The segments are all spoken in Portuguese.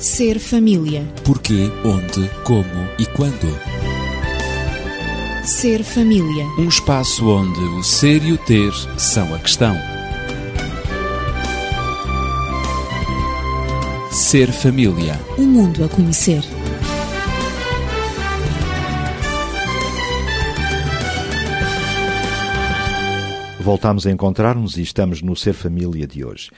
Ser família. Porquê, onde, como e quando. Ser família. Um espaço onde o ser e o ter são a questão. Ser família. Um mundo a conhecer. Voltámos a encontrar-nos e estamos no Ser Família de hoje.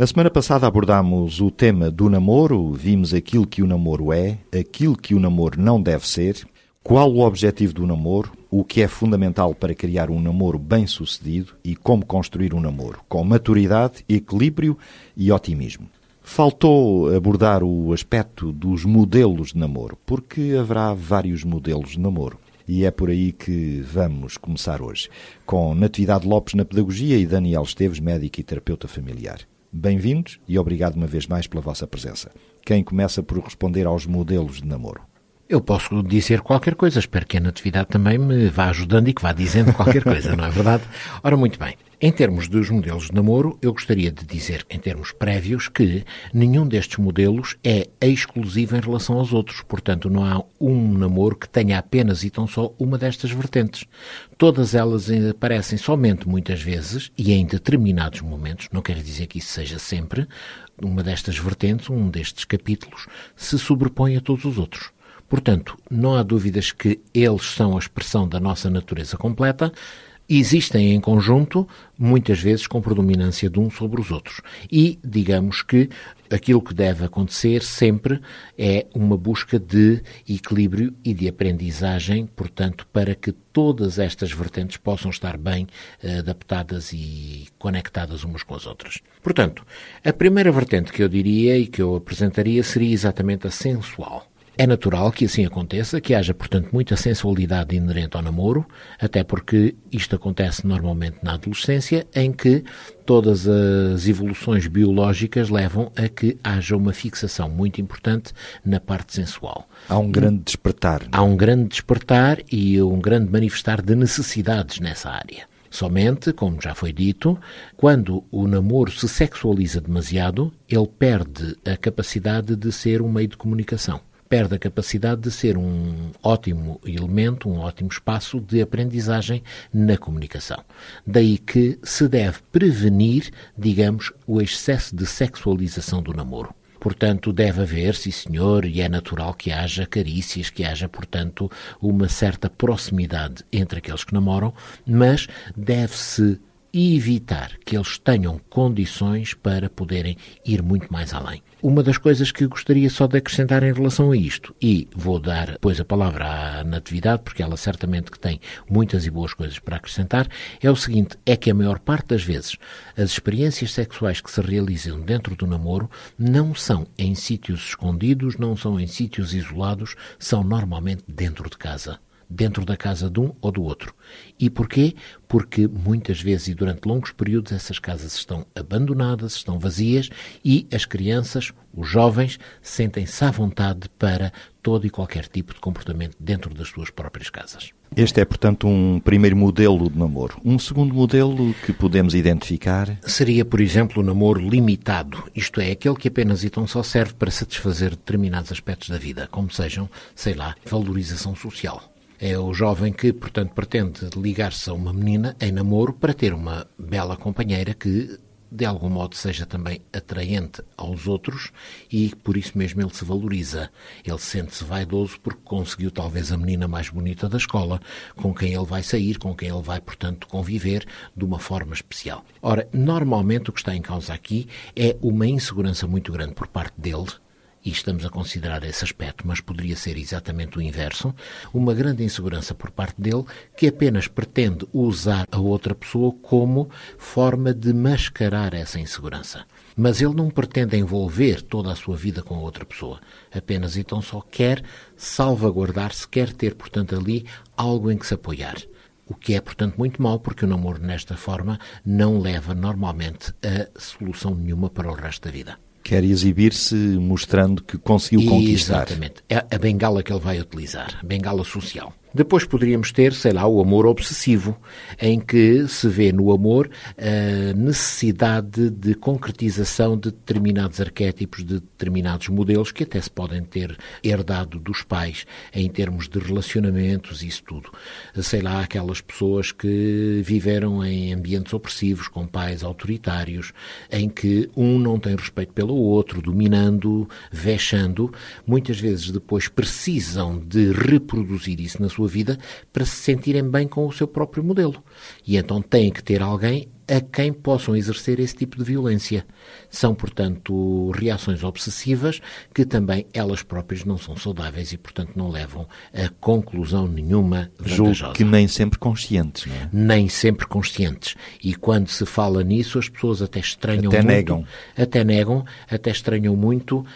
A semana passada abordámos o tema do namoro, vimos aquilo que o namoro é, aquilo que o namoro não deve ser, qual o objetivo do namoro, o que é fundamental para criar um namoro bem-sucedido e como construir um namoro, com maturidade, equilíbrio e otimismo. Faltou abordar o aspecto dos modelos de namoro, porque haverá vários modelos de namoro. E é por aí que vamos começar hoje, com Natividade Lopes na Pedagogia e Daniel Esteves, médico e terapeuta familiar. Bem-vindos e obrigado uma vez mais pela vossa presença. Quem começa por responder aos modelos de namoro? Eu posso dizer qualquer coisa, espero que a Natividade também me vá ajudando e que vá dizendo qualquer coisa, não é verdade? Ora, muito bem. Em termos dos modelos de namoro, eu gostaria de dizer, em termos prévios, que nenhum destes modelos é exclusivo em relação aos outros. Portanto, não há um namoro que tenha apenas e tão só uma destas vertentes. Todas elas aparecem somente muitas vezes e em determinados momentos, não quer dizer que isso seja sempre, uma destas vertentes, um destes capítulos, se sobrepõe a todos os outros. Portanto, não há dúvidas que eles são a expressão da nossa natureza completa, existem em conjunto, muitas vezes com predominância de um sobre os outros. E, digamos que aquilo que deve acontecer sempre é uma busca de equilíbrio e de aprendizagem, portanto, para que todas estas vertentes possam estar bem eh, adaptadas e conectadas umas com as outras. Portanto, a primeira vertente que eu diria e que eu apresentaria seria exatamente a sensual. É natural que assim aconteça, que haja, portanto, muita sensualidade inerente ao namoro, até porque isto acontece normalmente na adolescência, em que todas as evoluções biológicas levam a que haja uma fixação muito importante na parte sensual. Há um grande despertar. Há um grande despertar e um grande manifestar de necessidades nessa área. Somente, como já foi dito, quando o namoro se sexualiza demasiado, ele perde a capacidade de ser um meio de comunicação perde a capacidade de ser um ótimo elemento, um ótimo espaço de aprendizagem na comunicação. Daí que se deve prevenir, digamos, o excesso de sexualização do namoro. Portanto, deve haver, sim senhor, e é natural que haja carícias, que haja, portanto, uma certa proximidade entre aqueles que namoram, mas deve-se evitar que eles tenham condições para poderem ir muito mais além. Uma das coisas que gostaria só de acrescentar em relação a isto, e vou dar depois a palavra à Natividade, porque ela certamente que tem muitas e boas coisas para acrescentar, é o seguinte, é que a maior parte das vezes as experiências sexuais que se realizam dentro do namoro não são em sítios escondidos, não são em sítios isolados, são normalmente dentro de casa dentro da casa de um ou do outro. E porquê? Porque muitas vezes e durante longos períodos essas casas estão abandonadas, estão vazias e as crianças, os jovens, sentem-se à vontade para todo e qualquer tipo de comportamento dentro das suas próprias casas. Este é, portanto, um primeiro modelo de namoro. Um segundo modelo que podemos identificar? Seria, por exemplo, o namoro limitado, isto é, aquele que apenas e tão só serve para satisfazer determinados aspectos da vida, como sejam, sei lá, valorização social é o jovem que, portanto, pretende ligar-se a uma menina em namoro para ter uma bela companheira que, de algum modo, seja também atraente aos outros e por isso mesmo ele se valoriza. Ele sente-se vaidoso porque conseguiu talvez a menina mais bonita da escola, com quem ele vai sair, com quem ele vai, portanto, conviver de uma forma especial. Ora, normalmente o que está em causa aqui é uma insegurança muito grande por parte dele e estamos a considerar esse aspecto, mas poderia ser exatamente o inverso, uma grande insegurança por parte dele que apenas pretende usar a outra pessoa como forma de mascarar essa insegurança. Mas ele não pretende envolver toda a sua vida com a outra pessoa, apenas então só quer salvaguardar-se, quer ter, portanto, ali algo em que se apoiar. O que é, portanto, muito mau, porque o namoro nesta forma não leva normalmente a solução nenhuma para o resto da vida quer exibir-se mostrando que conseguiu conquistar. Exatamente. É a bengala que ele vai utilizar, a bengala social. Depois poderíamos ter, sei lá, o amor obsessivo, em que se vê no amor a necessidade de concretização de determinados arquétipos, de determinados modelos que até se podem ter herdado dos pais em termos de relacionamentos isso tudo. Sei lá, aquelas pessoas que viveram em ambientes opressivos, com pais autoritários, em que um não tem respeito pelo outro, dominando, vexando, muitas vezes depois precisam de reproduzir isso na sua vida para se sentirem bem com o seu próprio modelo. E então têm que ter alguém a quem possam exercer esse tipo de violência. São, portanto, reações obsessivas que também elas próprias não são saudáveis e, portanto, não levam a conclusão nenhuma vantajosa. Julgo que nem sempre conscientes, não é? Nem sempre conscientes. E quando se fala nisso, as pessoas até estranham até muito. Negam. Até negam. Até estranham muito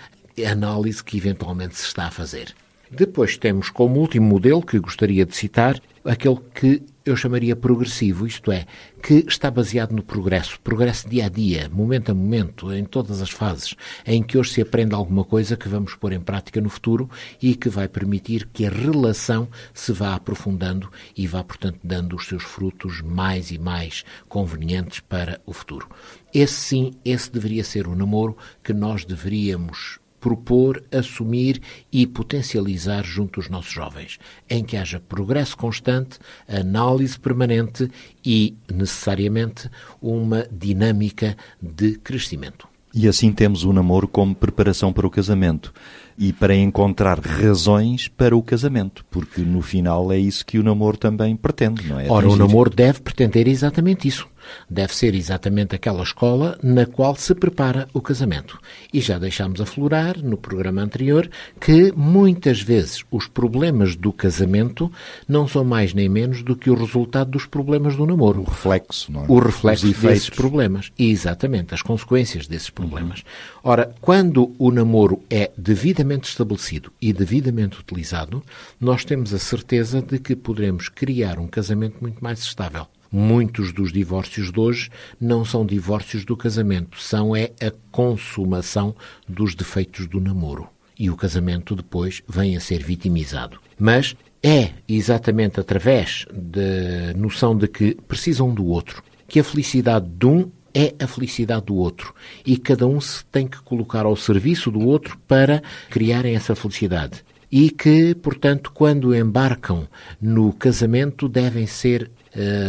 a análise que eventualmente se está a fazer. Depois temos como último modelo que gostaria de citar aquele que eu chamaria progressivo, isto é, que está baseado no progresso, progresso dia a dia, momento a momento, em todas as fases, em que hoje se aprende alguma coisa que vamos pôr em prática no futuro e que vai permitir que a relação se vá aprofundando e vá, portanto, dando os seus frutos mais e mais convenientes para o futuro. Esse sim, esse deveria ser o namoro que nós deveríamos propor, assumir e potencializar junto dos nossos jovens, em que haja progresso constante, análise permanente e, necessariamente, uma dinâmica de crescimento. E assim temos o namoro como preparação para o casamento e para encontrar razões para o casamento, porque no final é isso que o namoro também pretende, não é? Ora, o namoro deve pretender exatamente isso. Deve ser exatamente aquela escola na qual se prepara o casamento. E já deixámos aflorar no programa anterior que muitas vezes os problemas do casamento não são mais nem menos do que o resultado dos problemas do namoro. O reflexo, não é? O reflexo desses problemas. E, exatamente, as consequências desses problemas. Ora, quando o namoro é devidamente estabelecido e devidamente utilizado, nós temos a certeza de que poderemos criar um casamento muito mais estável. Muitos dos divórcios de hoje não são divórcios do casamento, são é a consumação dos defeitos do namoro. E o casamento depois vem a ser vitimizado. Mas é exatamente através da noção de que precisam do outro, que a felicidade de um é a felicidade do outro e cada um se tem que colocar ao serviço do outro para criarem essa felicidade. E que, portanto, quando embarcam no casamento, devem ser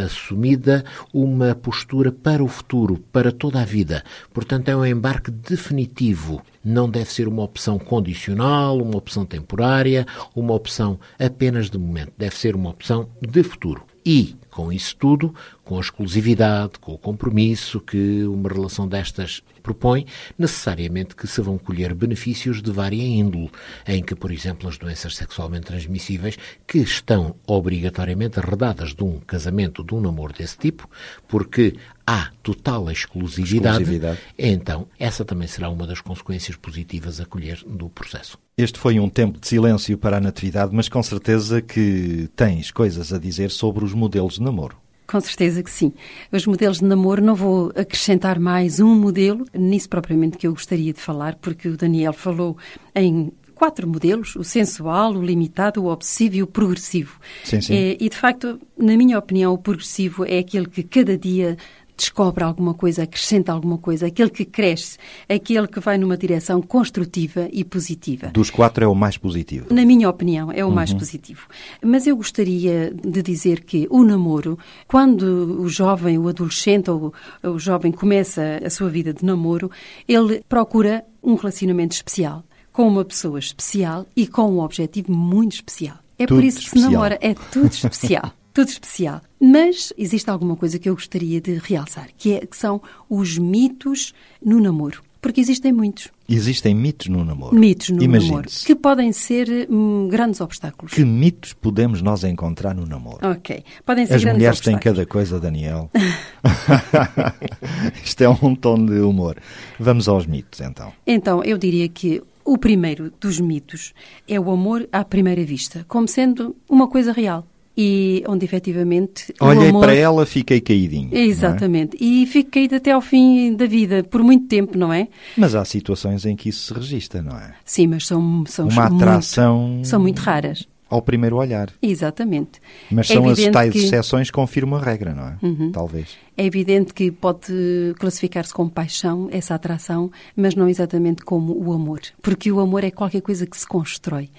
assumida uma postura para o futuro, para toda a vida. Portanto, é um embarque definitivo. Não deve ser uma opção condicional, uma opção temporária, uma opção apenas de momento. Deve ser uma opção de futuro. E, com isso tudo, com a exclusividade, com o compromisso que uma relação destas propõe, necessariamente que se vão colher benefícios de vária índole, em que, por exemplo, as doenças sexualmente transmissíveis, que estão obrigatoriamente arredadas de um casamento, de um namoro desse tipo, porque há total exclusividade, Exclusividade. então essa também será uma das consequências positivas a colher do processo. Este foi um tempo de silêncio para a Natividade, mas com certeza que tens coisas a dizer sobre os modelos de namoro. Com certeza que sim. Os modelos de namoro, não vou acrescentar mais um modelo, nisso propriamente que eu gostaria de falar, porque o Daniel falou em quatro modelos: o sensual, o limitado, o obsessivo e o progressivo. Sim, sim. É, e de facto, na minha opinião, o progressivo é aquele que cada dia descobre alguma coisa, acrescenta alguma coisa, aquele que cresce, aquele que vai numa direção construtiva e positiva. Dos quatro é o mais positivo. Na minha opinião, é o mais positivo. Mas eu gostaria de dizer que o namoro, quando o jovem, o adolescente ou o jovem começa a sua vida de namoro, ele procura um relacionamento especial, com uma pessoa especial e com um objetivo muito especial. É Tudo por isso que especial. se namora, é tudo especial. Tudo especial. Mas existe alguma coisa que eu gostaria de realçar, que, é, que são os mitos no namoro. Porque existem muitos Existem mitos no namoro. mitos no namoro que podem ser hum, grandes obstáculos. Que mitos podemos nós encontrar no namoro? Ok. Podem ser As grandes mulheres têm cada coisa, Daniel. Isto é um tom de humor. Vamos aos mitos, então. Então, eu diria que o primeiro dos mitos é o amor à primeira vista, como sendo uma coisa real. E onde efetivamente Olhei amor... para ela, fiquei caidinho. é? Exatamente. E fico caído até ao fim da vida, por muito tempo, não é? Mas há situações em que isso se registra, não é? Sim, mas são, são Uma muito- atração. são muito raras. Ao primeiro olhar. Exatamente. Mas É são as evidente tais que- Uhum. exceções que confirmam a regra, não é? Talvez. É evidente que pode classificar-se como paixão, essa atração, mas não exatamente como o amor. Porque o amor é qualquer coisa que se constrói.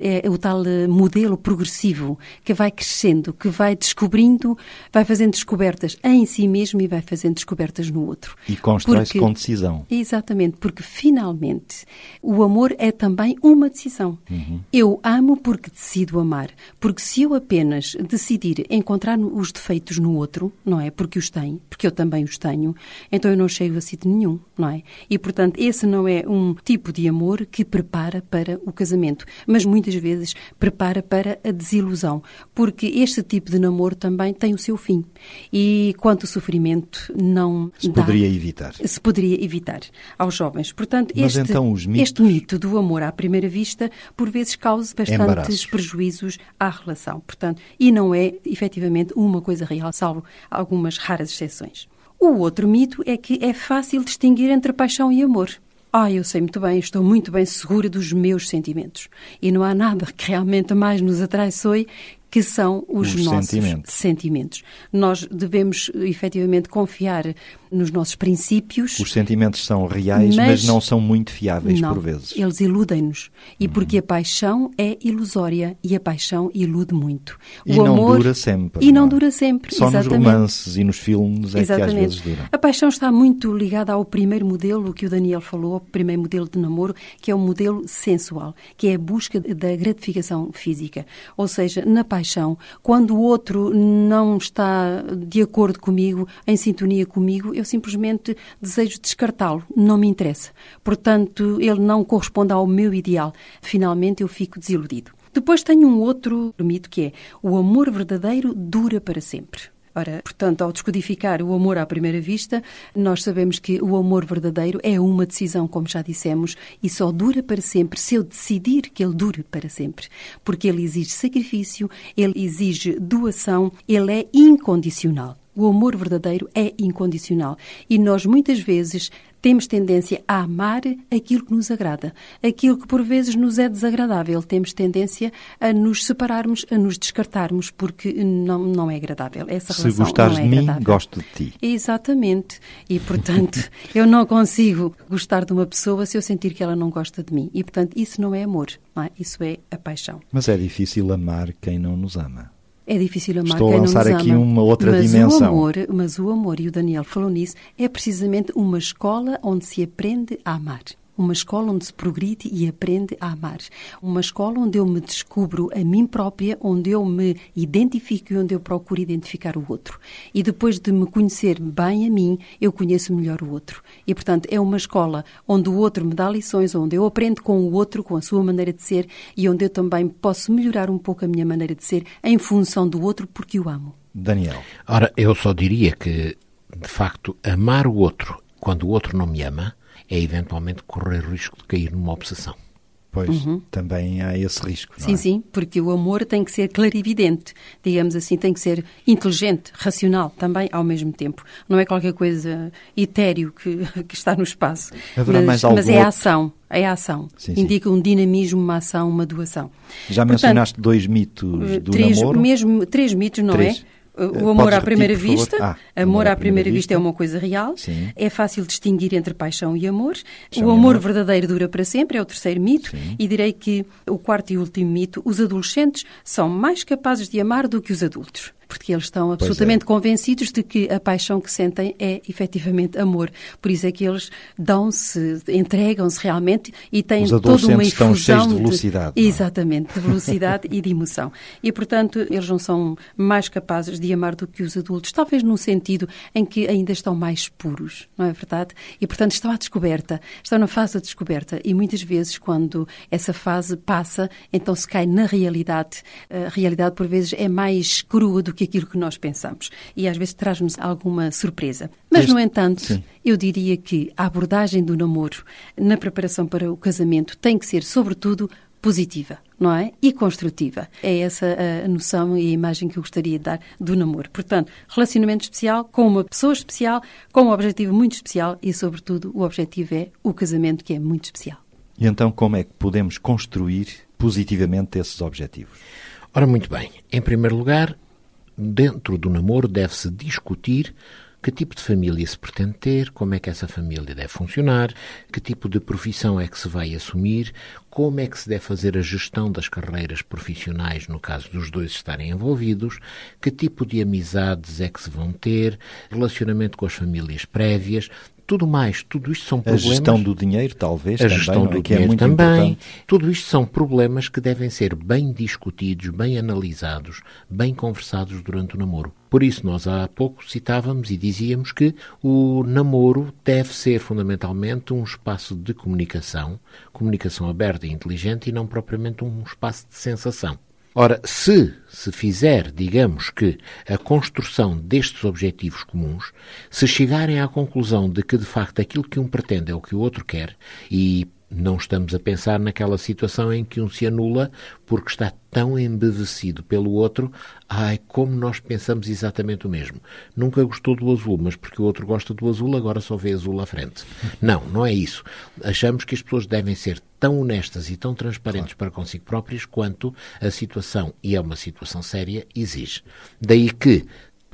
É o tal eh, modelo progressivo que vai crescendo, que vai descobrindo, vai fazendo descobertas em si mesmo e vai fazendo descobertas no outro. E constrói-se Porque- com decisão. Exatamente, porque finalmente o amor é também uma decisão. Eu amo porque decido amar. Porque se eu apenas decidir encontrar os defeitos no outro, não é? Porque os tem, porque eu também os tenho, então eu não chego a sítio nenhum, não é? E portanto, esse não é um tipo de amor que prepara para o casamento, mas muitas vezes prepara para a desilusão, porque este tipo de namoro também tem o seu fim. E quanto sofrimento não Se dá poderia evitar. se poderia evitar aos jovens. Portanto, Mas este, então os mitos? este mito do amor à primeira vista, por vezes, causa bastantes Embaraços. prejuízos à relação. Portanto, e não é, efetivamente, uma coisa real, salvo algumas raras exceções. O outro mito é que é fácil distinguir entre paixão e amor. Ah, eu sei muito bem, estou muito bem segura dos meus sentimentos. E não há nada que realmente mais nos atraiçoe que são os, Os nossos sentimentos. sentimentos. Nós devemos, efetivamente, confiar nos nossos princípios. Os sentimentos são reais, mas, Mas- não são muito fiáveis Não, por vezes. Uhum. eles iludem-nos. E porque a paixão é ilusória e a paixão ilude muito. E o não amor dura sempre, E não não é? dura sempre. Só nos exatamente. romances e nos filmes é que às vezes Exatamente. duram. A paixão está muito ligada ao primeiro modelo que o Daniel falou, ao primeiro modelo de namoro, que é o modelo sensual, que é a busca da gratificação física. Ou seja, na paixão, quando o outro não está de acordo comigo, em sintonia comigo, eu simplesmente desejo descartá-lo, não me interessa. Portanto, ele não corresponde ao meu ideal. Finalmente, eu fico desiludido. Depois tenho um outro mito que é o amor verdadeiro dura para sempre. Ora, portanto, ao descodificar o amor à primeira vista, nós sabemos que o amor verdadeiro é uma decisão, como já dissemos, e só dura para sempre se eu decidir que ele dure para sempre. Porque ele exige sacrifício, ele exige doação, ele é incondicional. O amor verdadeiro é incondicional. E nós, muitas vezes, temos tendência a amar aquilo que nos agrada. Aquilo que, por vezes, nos é desagradável. Temos tendência a nos separarmos, a nos descartarmos, porque não, não é agradável. Essa Se relação gostares não é de mim, agradável. gosto de ti. Exatamente. E, portanto, eu não consigo gostar de uma pessoa se eu sentir que ela não gosta de mim. E, portanto, isso não é amor. Não é? Isso é a paixão. Mas é difícil amar quem não nos ama. É difícil amar Estou a lançar aqui ama. uma outra mas dimensão. O amor, mas o amor, e o Daniel falou nisso, é precisamente uma escola onde se aprende a amar. Uma escola onde se progride e aprende a amar. Uma escola onde eu me descubro a mim própria, onde eu me identifico e onde eu procuro identificar o outro. E depois de me conhecer bem a mim, eu conheço melhor o outro. E, portanto, é uma escola onde o outro me dá lições, onde eu aprendo com o outro, com a sua maneira de ser e onde eu também posso melhorar um pouco a minha maneira de ser em função do outro porque o amo. Daniel, Ora, eu só diria que, de facto, amar o outro quando o outro não me ama é eventualmente correr o risco de cair numa obsessão. pois também há esse risco. não Uhum. Sim, é? sim, porque o amor tem que ser clarividente, digamos assim, tem que ser inteligente, racional também ao mesmo tempo. Não é qualquer coisa etéreo que, que está no espaço. Haverá mas, mais algum mas é a outro? ação, é a ação. Sim, sim. Indica um dinamismo, uma ação, uma doação. Já Portanto, mencionaste dois mitos do três, namoro. mesmo, três mitos, não Três. é? Eh, O amor à primeira repetir, vista. Ah, amor à primeira vista é uma coisa real. Sim. É fácil distinguir entre paixão e amor. Paixão o amor amor. verdadeiro dura para sempre, é o terceiro mito. Sim. E direi que o quarto e último mito, os adolescentes são mais capazes de amar do que os adultos. Porque eles estão é. absolutamente convencidos de que a paixão que sentem é efetivamente amor. Por isso é que eles dão-se, entregam-se realmente e têm toda uma adolescentes estão infusão cheios de velocidade, não é? Exatamente, de velocidade e de emoção. E, portanto, eles não são mais capazes de amar do que os adultos, talvez num sentido em que ainda estão mais puros, não é verdade? E, portanto, estão à descoberta, estão na fase da descoberta e muitas vezes, quando essa fase passa, então se cai na realidade. A realidade, por vezes, é mais crua do que aquilo que nós pensamos e às vezes traz-nos alguma surpresa. Mas, Este- no entanto, Sim. eu diria que a abordagem do namoro na preparação para o casamento tem que ser, sobretudo, positiva, não é? E construtiva. É essa a noção e a imagem que eu gostaria de dar do namoro. Portanto, relacionamento especial com uma pessoa especial, com um objetivo muito especial e, sobretudo, o objetivo é o casamento, que é muito especial. E então como é que podemos construir positivamente esses objetivos? Ora, muito bem. Em primeiro lugar, dentro do namoro deve-se discutir que tipo de família se pretende ter, como é que essa família deve funcionar, que tipo de profissão é que se vai assumir, como é que se deve fazer a gestão das carreiras profissionais no caso dos dois estarem envolvidos, que tipo de amizades é que se vão ter, relacionamento com as famílias prévias, tudo mais, tudo isto são problemas. A gestão do dinheiro, talvez, a também, gestão é? do que é dinheiro muito também. importante. Tudo isto são problemas que devem ser bem discutidos, bem analisados, bem conversados durante o namoro. Por isso, nós há pouco citávamos e dizíamos que o namoro deve ser fundamentalmente um espaço de comunicação, comunicação aberta e inteligente e não propriamente um espaço de sensação. Ora, se se fizer, digamos que, a construção destes objetivos comuns, se chegarem à conclusão de que, de facto, aquilo que um pretende é o que o outro quer, e não estamos a pensar naquela situação em que um se anula porque está tão embevecido pelo outro, ai, como nós pensamos exatamente o mesmo. Nunca gostou do azul, mas porque o outro gosta do azul, agora só vê azul à frente. Não, não é isso. Achamos que as pessoas devem ser tão honestas e tão transparentes para consigo próprias quanto a situação, e é uma situação séria, exige. Daí que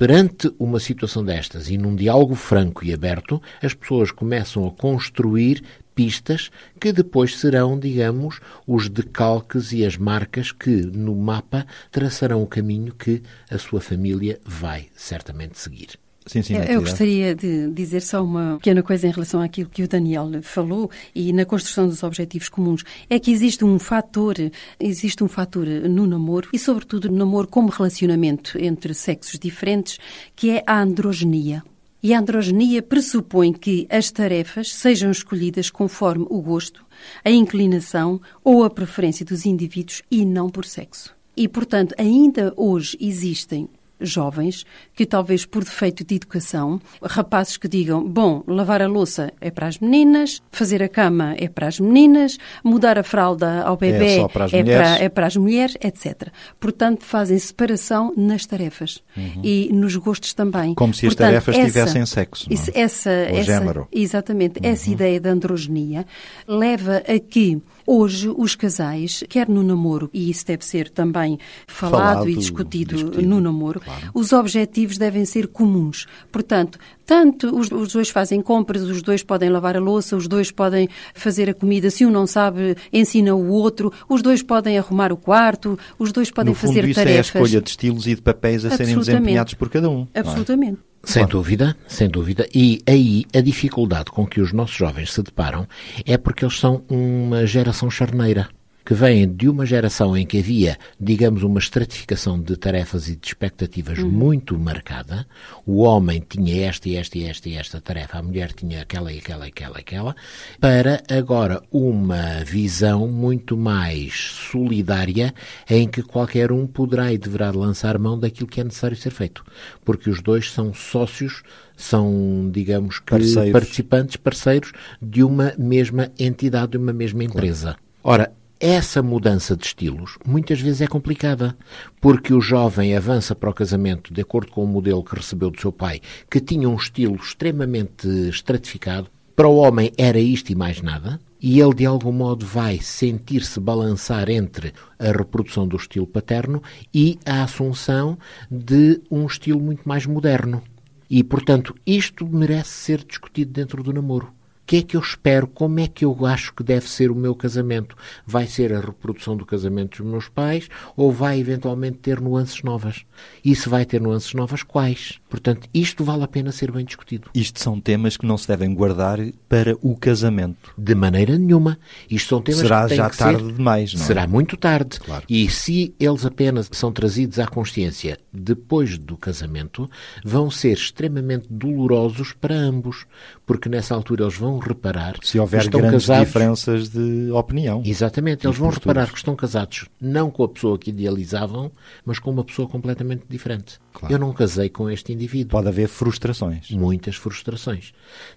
Perante uma situação destas e num diálogo franco e aberto, as pessoas começam a construir pistas que depois serão, digamos, os decalques e as marcas que no mapa traçarão o caminho que a sua família vai certamente seguir. Sim, sim, Eu, gostaria de dizer só uma pequena coisa em relação àquilo que o Daniel falou e na construção dos objetivos comuns. É que existe um fator, existe um fator no namoro e sobretudo no namoro como relacionamento entre sexos diferentes, que é a androgenia. E a androgenia pressupõe que as tarefas sejam escolhidas conforme o gosto, a inclinação ou a preferência dos indivíduos e não por sexo. E, portanto, ainda hoje existem jovens que talvez por defeito de educação, rapazes que digam, bom, lavar a louça é para as meninas, fazer a cama é para as meninas, mudar a fralda ao bebê só para as é para, é para as mulheres, etc. Portanto, fazem separação nas tarefas e nos gostos também. Uhum. Como se as Portanto, tarefas essa- tivessem sexo, não é? essa, Ou essa- género. Uhum. Exatamente. Essa ideia da androgenia leva a que hoje os casais, quer no namoro, e isso deve ser também falado, Falado, e discutido, discutido, no namoro, os objetivos devem ser comuns. Portanto, tanto os, os dois fazem compras, os dois podem lavar a louça, os dois podem fazer a comida, se um não sabe, ensina o outro, os dois podem arrumar o quarto, os dois podem no fundo, fazer isso é a tarefas. escolha de estilos e de papéis a serem desempenhados por cada um. é? Absolutamente. Sem dúvida, sem dúvida. E aí a dificuldade com que os nossos jovens se deparam é porque eles são uma geração charneira. Que vêm de uma geração em que havia, digamos, uma estratificação de tarefas e de expectativas muito marcada. O homem tinha esta e esta e esta e esta tarefa, a mulher tinha aquela e aquela e aquela e aquela, para agora uma visão muito mais solidária em que qualquer um poderá e deverá lançar mão daquilo que é necessário ser feito. Porque os dois são sócios, são, digamos que, Parceiros. participantes, parceiros de uma mesma entidade, de uma mesma empresa. Ora, essa mudança de estilos muitas vezes é complicada, porque o jovem avança para o casamento de acordo com o modelo que recebeu do seu pai, que tinha um estilo extremamente estratificado. Para o homem era isto e mais nada, e ele de algum modo vai sentir-se balançar entre a reprodução do estilo paterno e a assunção de um estilo muito mais moderno. E, portanto, isto merece ser discutido dentro do namoro. O que é que eu espero? Como é que eu acho que deve ser o meu casamento? Vai ser a reprodução do casamento dos meus pais ou vai eventualmente ter nuances novas? E se vai ter nuances novas, quais? Portanto, isto vale a pena ser bem discutido. Isto são temas que não se devem guardar para o casamento. De maneira nenhuma. Isto são temas Será que têm já que tarde ser... demais, não é? Será muito tarde. Claro. E se eles apenas são trazidos à consciência depois do casamento, vão ser extremamente dolorosos para ambos, porque nessa altura eles vão reparar Se houver que estão grandes casados. diferenças de opinião. Exatamente, eles vão reparar que estão casados não com a pessoa que idealizavam, mas com uma pessoa completamente diferente. Claro. Eu não casei com este indivíduo Pode haver frustrações. muitas frustrações.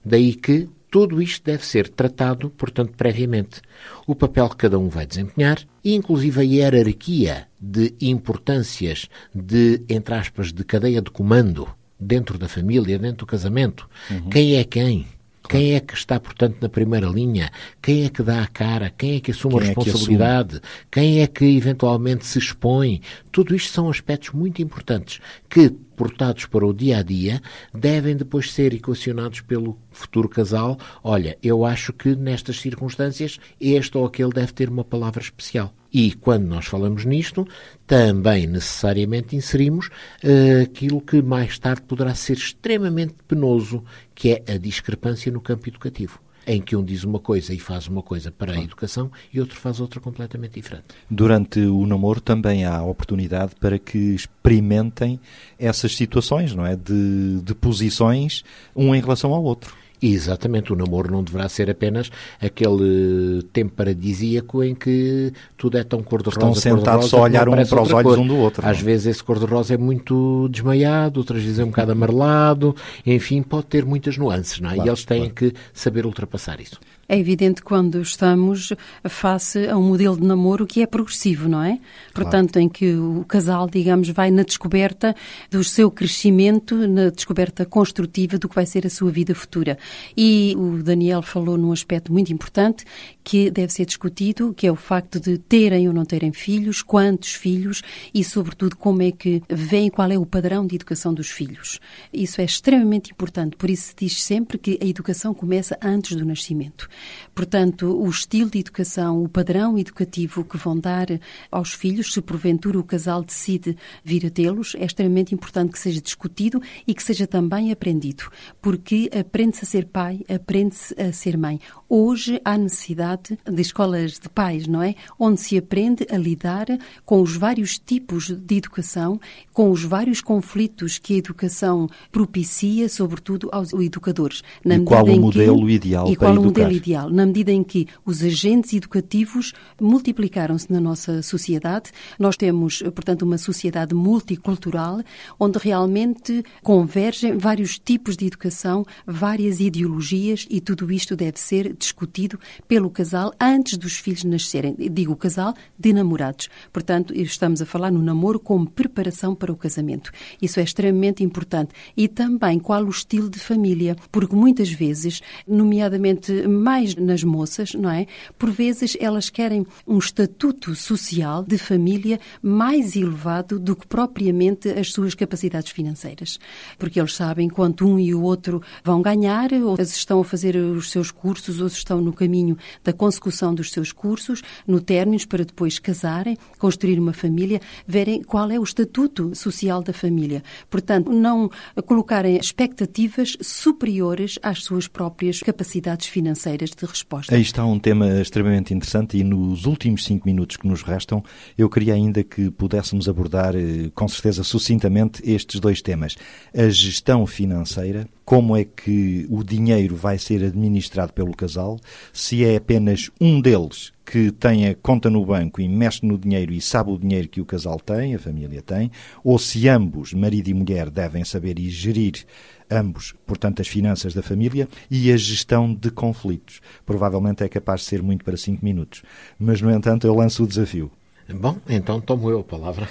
Daí que tudo isto deve ser tratado, portanto, previamente. O papel que cada um vai desempenhar, inclusive a hierarquia de importâncias de, entre aspas, de cadeia de comando dentro da família, dentro do casamento. Quem é quem? Quem é que está, portanto, na primeira linha? Quem é que dá a cara? Quem é que assume Quem a é que responsabilidade? Quem é que eventualmente se expõe? Tudo isto são aspectos muito importantes que, portados para o dia a dia, devem depois ser equacionados pelo futuro casal. Olha, eu acho que nestas circunstâncias este ou aquele deve ter uma palavra especial. E quando nós falamos nisto, também necessariamente inserimos uh, aquilo que mais tarde poderá ser extremamente penoso, que é a discrepância no campo educativo em que um diz uma coisa e faz uma coisa para a educação e outro faz outra completamente diferente. Durante o namoro também há oportunidade para que experimentem essas situações, não é? De, de posições um em relação ao outro. Exatamente, o namoro não deverá ser apenas aquele tempo paradisíaco em que tudo é tão cor-de-rosa. Estão sentados só a olhar um para os olhos cor. um do outro. Às não? vezes esse cor-de-rosa é muito desmaiado, outras vezes é um bocado amarelado, enfim, pode ter muitas nuances, não é? Claro, e eles têm claro. que saber ultrapassar isso. É evidente quando estamos face a um modelo de namoro que é progressivo, não é? Claro. Portanto, em que o casal, digamos, vai na descoberta do seu crescimento, na descoberta construtiva do que vai ser a sua vida futura. E o Daniel falou num aspecto muito importante que deve ser discutido, que é o facto de terem ou não terem filhos, quantos filhos e, sobretudo, como é que vem, qual é o padrão de educação dos filhos. Isso é extremamente importante, por isso se diz sempre que a educação começa antes do nascimento. Portanto, o estilo de educação, o padrão educativo que vão dar aos filhos, se porventura o casal decide vir a tê-los, é extremamente importante que seja discutido e que seja também aprendido, porque aprende-se a ser pai, aprende-se a ser mãe. Hoje há necessidade de escolas de pais, não é? Onde se aprende a lidar com os vários tipos de educação, com os vários conflitos que a educação propicia, sobretudo aos educadores. Na e qual o modelo que, ideal para educar? Ideal? Na medida em que os agentes educativos multiplicaram-se na nossa sociedade, nós temos, portanto, uma sociedade multicultural, onde realmente convergem vários tipos de educação, várias ideologias e tudo isto deve ser discutido pelo casal antes dos filhos nascerem. Digo casal de namorados. Portanto, estamos a falar no namoro como preparação para o casamento. Isso é extremamente importante. E também qual o estilo de família, porque muitas vezes, nomeadamente mais nas moças, não é? Por vezes elas querem um estatuto social de família mais elevado do que propriamente as suas capacidades financeiras. Porque eles sabem quanto um e o outro vão ganhar, ou estão a fazer os seus cursos, ou estão no caminho da consecução dos seus cursos, no términos, para depois casarem, construir uma família, verem qual é o estatuto social da família. Portanto, não colocarem expectativas superiores às suas próprias capacidades financeiras de resposta. Aí está um tema extremamente interessante e nos últimos cinco minutos que nos restam, eu queria ainda que pudéssemos abordar, eh, com certeza sucintamente, estes dois temas. A gestão financeira como é que o dinheiro vai ser administrado pelo casal, se é apenas um deles que tem a conta no banco e mexe no dinheiro e sabe o dinheiro que o casal tem, a família tem, ou se ambos, marido e mulher, devem saber e gerir ambos, portanto, as finanças da família e a gestão de conflitos. Provavelmente é capaz de ser muito para cinco minutos. Mas, no entanto, eu lanço o desafio. Bom, então tomo eu a palavra.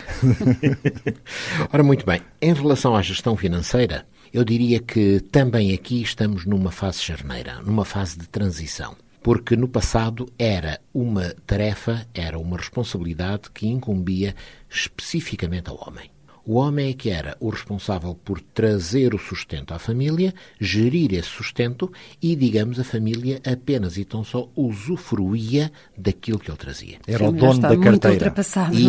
Ora, muito bem. Em relação à gestão financeira, eu diria que também aqui estamos numa fase charneira, numa fase de transição. Porque no passado era uma tarefa, era uma responsabilidade que incumbia especificamente ao homem. O homem é que era o responsável por trazer o sustento à família, gerir esse sustento e, digamos, a família apenas e tão só usufruía daquilo que ele trazia. Era o dono da carteira.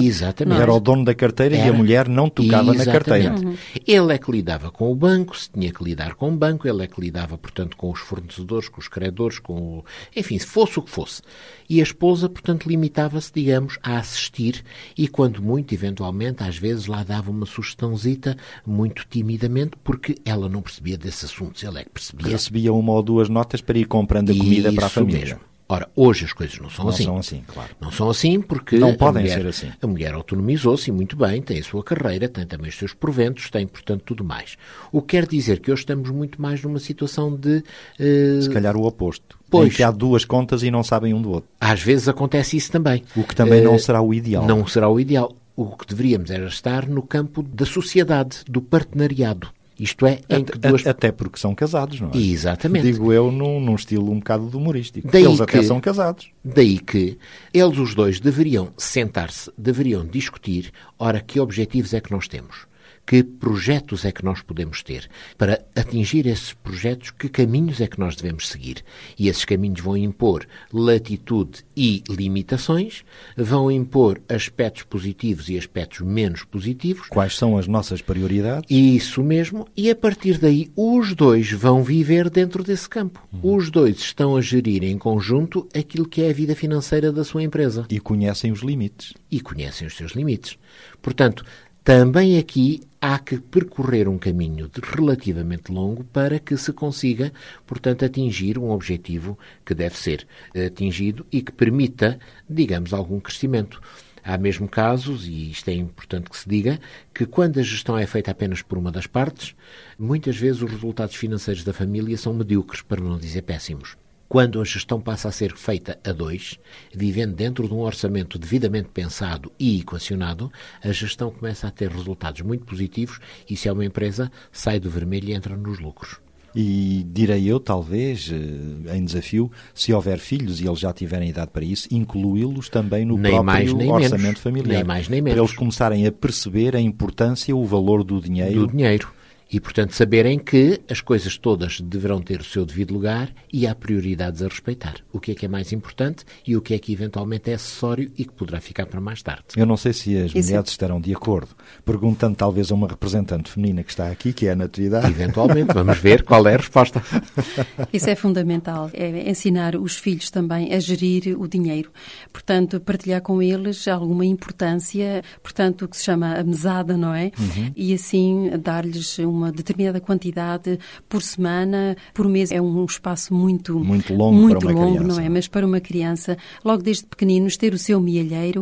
Exatamente. Era o dono da carteira era. e a mulher não tocava Exatamente. na carteira. Uhum. Ele é que lidava com o banco, se tinha que lidar com o banco, ele é que lidava, portanto, com os fornecedores, com os credores, com o... enfim, se fosse o que fosse. E a esposa, portanto, limitava-se, digamos, a assistir e, quando muito, eventualmente, às vezes lá dava uma sugestãozita, muito timidamente, porque ela não percebia desses assuntos, ele é que percebia. Recebia uma ou duas notas para ir comprando a comida Isso para a família. Mesmo. Ora, hoje as coisas não são não assim. Não são assim, claro. Não são assim porque não podem mulher, ser assim. A mulher autonomizou-se muito bem, tem a sua carreira, tem também os seus proventos, tem, portanto, tudo mais. O que quer dizer que hoje estamos muito mais numa situação de... Uh... Se calhar o oposto. Pois. Em que há duas contas e não sabem um do outro. Às vezes acontece isso também. O que também uh... não será o ideal. Não será o ideal o que deveríamos era estar no campo da sociedade, do partenariado. Isto é, em que duas... Até porque são casados, não é? Exatamente. Digo eu num, num estilo um bocado humorístico. Daí Eles que- até são casados. Daí que eles os dois deveriam sentar-se, deveriam discutir, ora, que objetivos é que nós temos? Que projetos é que nós podemos ter? Para atingir esses projetos, que caminhos é que nós devemos seguir? E esses caminhos vão impor latitude e limitações, vão impor aspectos positivos e aspectos menos positivos, Quais são as nossas prioridades? isso mesmo, e a partir daí os dois vão viver dentro desse campo. Os dois estão a gerir em conjunto aquilo que é a vida financeira da sua empresa E conhecem os limites. e conhecem os seus limites. Portanto, também aqui há que percorrer um caminho relativamente longo para que se consiga, portanto, atingir um objetivo que deve ser atingido e que permita, digamos, algum crescimento. Há mesmo casos, e isto é importante que se diga, que quando a gestão é feita apenas por uma das partes, muitas vezes os resultados financeiros da família são medíocres, para não dizer péssimos. Quando a gestão passa a ser feita a dois, vivendo dentro de um orçamento devidamente pensado e equacionado, a gestão começa a ter resultados muito positivos e, se é uma empresa, sai do vermelho e entra nos lucros. E direi eu, talvez, eh, em desafio, se houver filhos e eles já tiverem idade para isso, incluí-los também no Nem próprio mais, nem orçamento menos. familiar. Nem mais, nem Para menos. eles começarem a perceber a importância, o valor do dinheiro. do dinheiro. E, portanto, saberem que as coisas todas deverão ter o seu devido lugar e há prioridades a respeitar. O que é que é mais importante e o que é que eventualmente é acessório e que poderá ficar para mais tarde. Eu não sei se as Isso. mulheres estarão de acordo. Perguntando talvez a uma representante feminina que está aqui, que é a Natividade. Eventualmente, vamos ver qual é a resposta. Isso é fundamental, é ensinar os filhos também a gerir o dinheiro. Portanto, partilhar com eles alguma importância, portanto, o que se chama a mesada, não é? E assim dar-lhes uma determinada quantidade por semana, por mês. É um espaço muito, Muito longo muito para uma longo, criança. não é? Mas para uma criança, logo desde pequeninos, ter o seu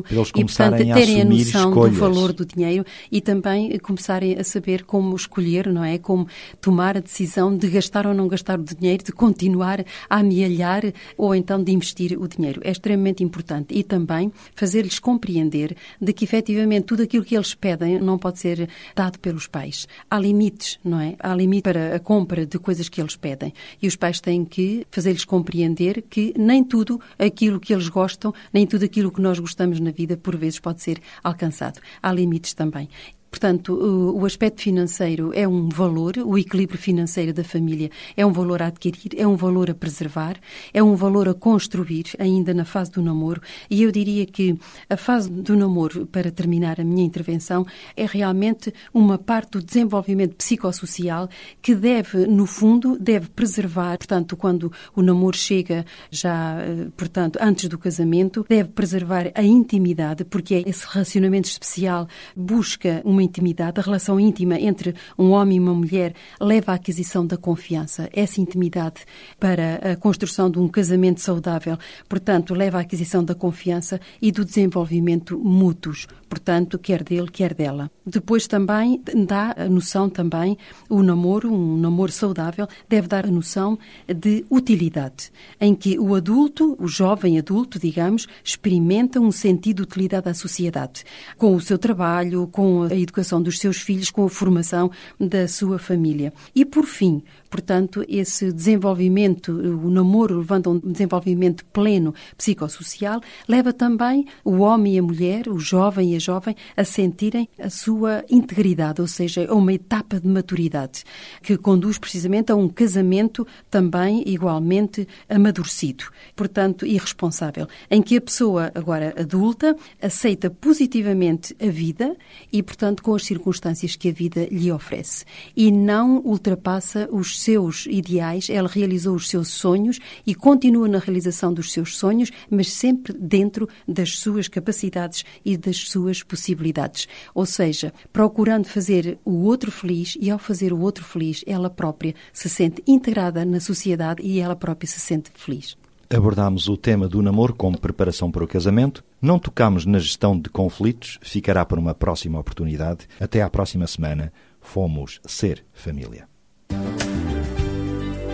Para eles e, portanto, a terem a assumir noção escolhas. do valor do dinheiro e também começarem a saber como escolher, não é? Como tomar a decisão de gastar ou não gastar o dinheiro, de continuar a amealhar ou então de investir o dinheiro. É extremamente importante. E também fazer-lhes compreender de que efetivamente tudo aquilo que eles pedem não pode ser dado pelos pais. Há limites, não é? Há limite para a compra de coisas que eles pedem. E os pais têm que fazer-lhes compreender que nem tudo aquilo que eles gostam, nem tudo aquilo que nós gostamos na vida, por vezes pode ser alcançado. Há limites também. Portanto, o o aspecto financeiro é um valor, o equilíbrio financeiro da família é um valor a adquirir, é um valor a preservar, é um valor a construir ainda na fase do namoro. E eu diria que a fase do namoro, para terminar a minha intervenção, é realmente uma parte do desenvolvimento psicossocial que deve, no fundo, deve preservar, portanto, quando o namoro chega já, eh, portanto, antes do casamento, deve preservar a intimidade, porque é esse relacionamento especial busca uma intimidade, a relação íntima entre um homem e uma mulher leva à aquisição da confiança. Essa intimidade para a construção de um casamento saudável, portanto, leva à aquisição da confiança e do desenvolvimento mútuos, portanto, quer dele, quer dela. Depois também dá a noção também, o namoro, um namoro saudável, deve dar a noção de utilidade, em que o adulto, o jovem adulto, digamos, experimenta um sentido de utilidade à sociedade, com o seu trabalho, com a educação dos seus filhos, com a formação da sua família. E por fim, portanto, esse desenvolvimento, o namoro levando a um desenvolvimento pleno psicossocial, leva também o homem e a mulher, o jovem e a jovem, a sentirem a sua integridade, ou seja, a uma etapa de maturidade, que conduz precisamente a um casamento também igualmente amadurecido, portanto, irresponsável, em que a pessoa, agora adulta, aceita positivamente a vida e, portanto, com as circunstâncias que a vida lhe oferece. E não ultrapassa os seus ideais, ela realizou os seus sonhos e continua na realização dos seus sonhos, mas sempre dentro das suas capacidades e das suas possibilidades. Ou seja, procurando fazer o outro feliz e, ao fazer o outro feliz, ela própria se sente integrada na sociedade e ela própria se sente feliz. Abordámos o tema do namoro como preparação para o casamento. Não tocámos na gestão de conflitos. Ficará para uma próxima oportunidade. Até à próxima semana. Fomos Ser Família.